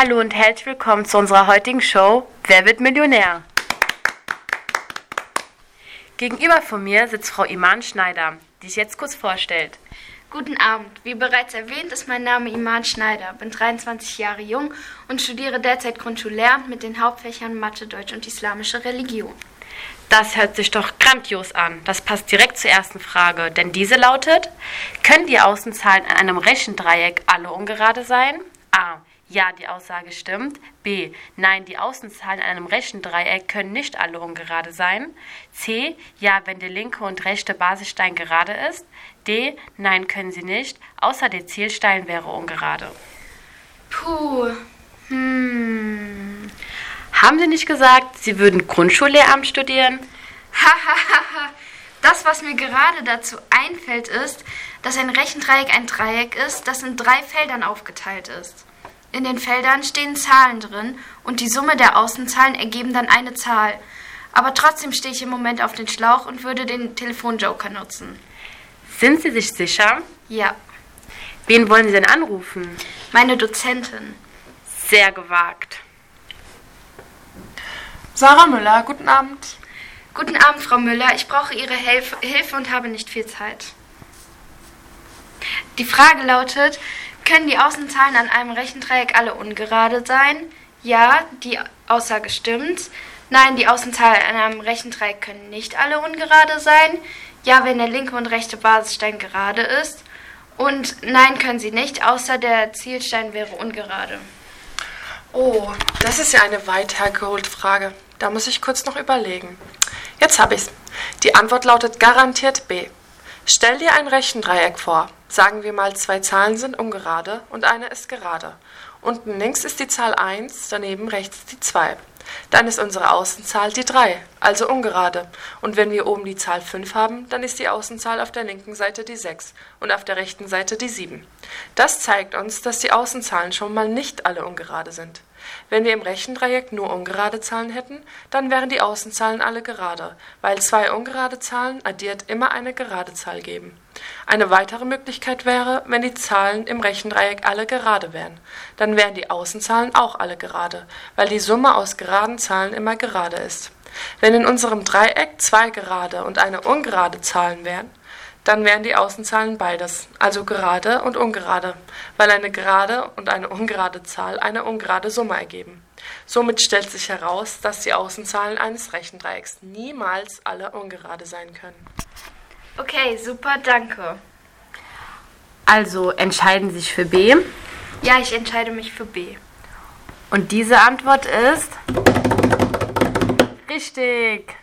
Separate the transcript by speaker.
Speaker 1: Hallo und herzlich willkommen zu unserer heutigen Show Wer wird Millionär? Gegenüber von mir sitzt Frau Iman Schneider, die sich jetzt kurz vorstellt.
Speaker 2: Guten Abend. Wie bereits erwähnt, ist mein Name Iman Schneider, bin 23 Jahre jung und studiere derzeit Grundschullehramt mit den Hauptfächern Mathe, Deutsch und Islamische Religion.
Speaker 1: Das hört sich doch grandios an. Das passt direkt zur ersten Frage, denn diese lautet: Können die Außenzahlen an einem Rechendreieck alle ungerade sein? A. Ja, die Aussage stimmt. B. Nein, die Außenzahlen an einem Rechendreieck können nicht alle ungerade sein. C. Ja, wenn der linke und rechte Basisstein gerade ist. D. Nein, können sie nicht, außer der Zielstein wäre ungerade.
Speaker 2: Puh. Hm.
Speaker 1: Haben Sie nicht gesagt, Sie würden Grundschullehramt studieren?
Speaker 2: Hahaha. das, was mir gerade dazu einfällt, ist, dass ein Rechendreieck ein Dreieck ist, das in drei Feldern aufgeteilt ist. In den Feldern stehen Zahlen drin und die Summe der Außenzahlen ergeben dann eine Zahl. Aber trotzdem stehe ich im Moment auf den Schlauch und würde den Telefonjoker nutzen.
Speaker 1: Sind Sie sich sicher?
Speaker 2: Ja.
Speaker 1: Wen wollen Sie denn anrufen?
Speaker 2: Meine Dozentin.
Speaker 1: Sehr gewagt.
Speaker 3: Sarah Müller, guten Abend.
Speaker 2: Guten Abend, Frau Müller. Ich brauche Ihre Hilfe, Hilfe und habe nicht viel Zeit. Die Frage lautet, können die Außenzahlen an einem Rechendreieck alle ungerade sein? Ja, die Aussage stimmt. Nein, die Außenzahlen an einem Rechendreieck können nicht alle ungerade sein. Ja, wenn der linke und rechte Basisstein gerade ist. Und nein, können sie nicht, außer der Zielstein wäre ungerade.
Speaker 3: Oh, das ist ja eine weit hergeholte Frage. Da muss ich kurz noch überlegen. Jetzt habe ich's. Die Antwort lautet garantiert B. Stell dir ein Rechendreieck vor. Sagen wir mal, zwei Zahlen sind ungerade und eine ist gerade. Unten links ist die Zahl 1, daneben rechts die 2. Dann ist unsere Außenzahl die 3, also ungerade. Und wenn wir oben die Zahl 5 haben, dann ist die Außenzahl auf der linken Seite die 6 und auf der rechten Seite die 7. Das zeigt uns, dass die Außenzahlen schon mal nicht alle ungerade sind. Wenn wir im Rechendreieck nur ungerade Zahlen hätten, dann wären die Außenzahlen alle gerade, weil zwei ungerade Zahlen addiert immer eine gerade Zahl geben. Eine weitere Möglichkeit wäre, wenn die Zahlen im Rechendreieck alle gerade wären. Dann wären die Außenzahlen auch alle gerade, weil die Summe aus geraden Zahlen immer gerade ist. Wenn in unserem Dreieck zwei gerade und eine ungerade Zahlen wären, dann wären die Außenzahlen beides, also gerade und ungerade, weil eine gerade und eine ungerade Zahl eine ungerade Summe ergeben. Somit stellt sich heraus, dass die Außenzahlen eines Rechendreiecks niemals alle ungerade sein können.
Speaker 2: Okay, super, danke.
Speaker 1: Also entscheiden Sie sich für B.
Speaker 2: Ja, ich entscheide mich für B.
Speaker 1: Und diese Antwort ist richtig.